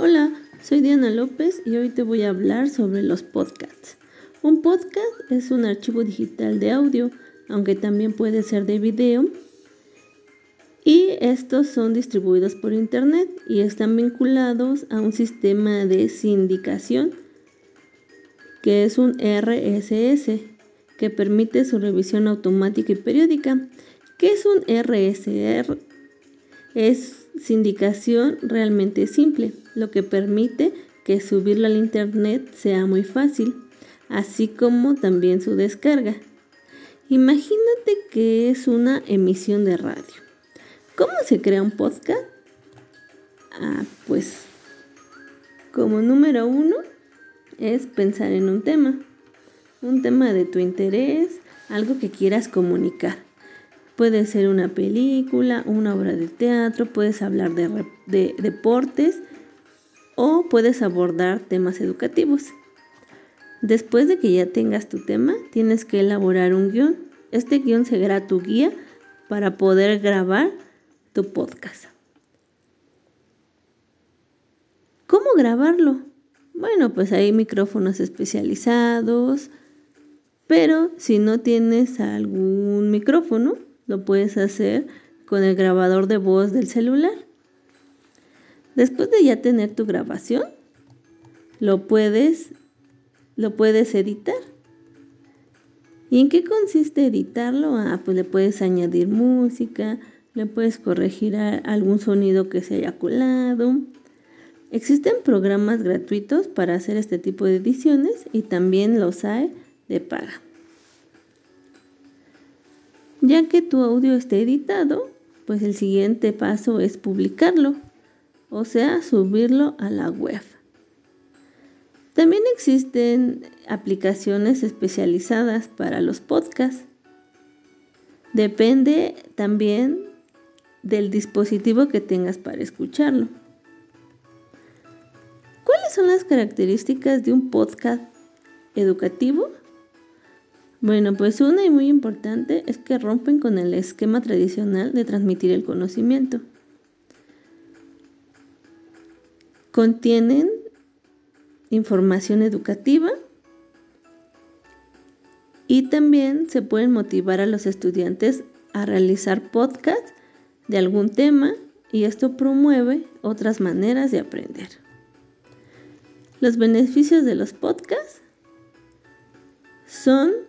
Hola, soy Diana López y hoy te voy a hablar sobre los podcasts. Un podcast es un archivo digital de audio, aunque también puede ser de video. Y estos son distribuidos por internet y están vinculados a un sistema de sindicación que es un RSS que permite su revisión automática y periódica. ¿Qué es un RSR? Es sindicación realmente simple, lo que permite que subirlo al internet sea muy fácil, así como también su descarga. Imagínate que es una emisión de radio. ¿Cómo se crea un podcast? Ah, pues como número uno es pensar en un tema, un tema de tu interés, algo que quieras comunicar. Puede ser una película, una obra de teatro, puedes hablar de, deportes o puedes abordar temas educativos. Después de que ya tengas tu tema, tienes que elaborar un guion. Este guion será tu guía para poder grabar tu podcast. ¿Cómo grabarlo? Bueno, pues hay micrófonos especializados, pero si no tienes algún micrófono, lo puedes hacer con el grabador de voz del celular. Después de ya tener tu grabación, lo puedes, lo puedes editar. ¿Y en qué consiste editarlo? Ah, pues le puedes añadir música, le puedes corregir algún sonido que se haya colado. Existen programas gratuitos para hacer este tipo de ediciones y también los hay de paga. Ya que tu audio esté editado, pues el siguiente paso es publicarlo, o sea, subirlo a la web. También existen aplicaciones especializadas para los podcasts. Depende también del dispositivo que tengas para escucharlo. ¿Cuáles son las características de un podcast educativo? Bueno, pues una y muy importante es que rompen con el esquema tradicional de transmitir el conocimiento. Contienen información educativa y también se pueden motivar a los estudiantes a realizar podcasts de algún tema y esto promueve otras maneras de aprender. Los beneficios de los podcasts son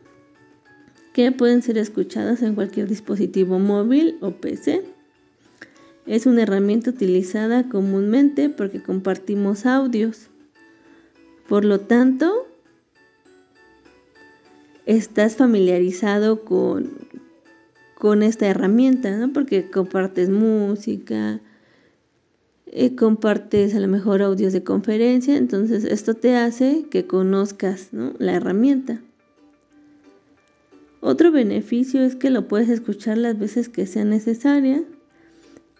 que pueden ser escuchadas en cualquier dispositivo móvil o PC. Es una herramienta utilizada comúnmente porque compartimos audios. Por lo tanto, estás familiarizado con, con esta herramienta, ¿no? Porque compartes música, eh, compartes a lo mejor audios de conferencia, entonces esto te hace que conozcas la herramienta. Otro beneficio es que lo puedes escuchar las veces que sea necesaria,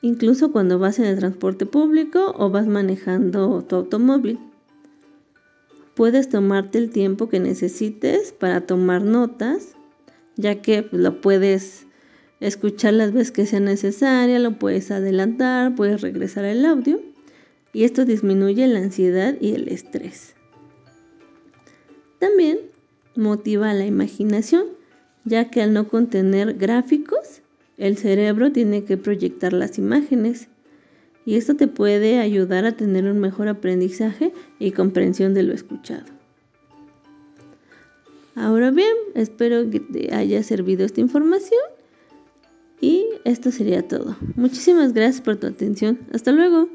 incluso cuando vas en el transporte público o vas manejando tu automóvil. Puedes tomarte el tiempo que necesites para tomar notas, ya que lo puedes escuchar las veces que sea necesaria, lo puedes adelantar, puedes regresar al audio y esto disminuye la ansiedad y el estrés. También motiva la imaginación ya que al no contener gráficos, el cerebro tiene que proyectar las imágenes y esto te puede ayudar a tener un mejor aprendizaje y comprensión de lo escuchado. Ahora bien, espero que te haya servido esta información y esto sería todo. Muchísimas gracias por tu atención. Hasta luego.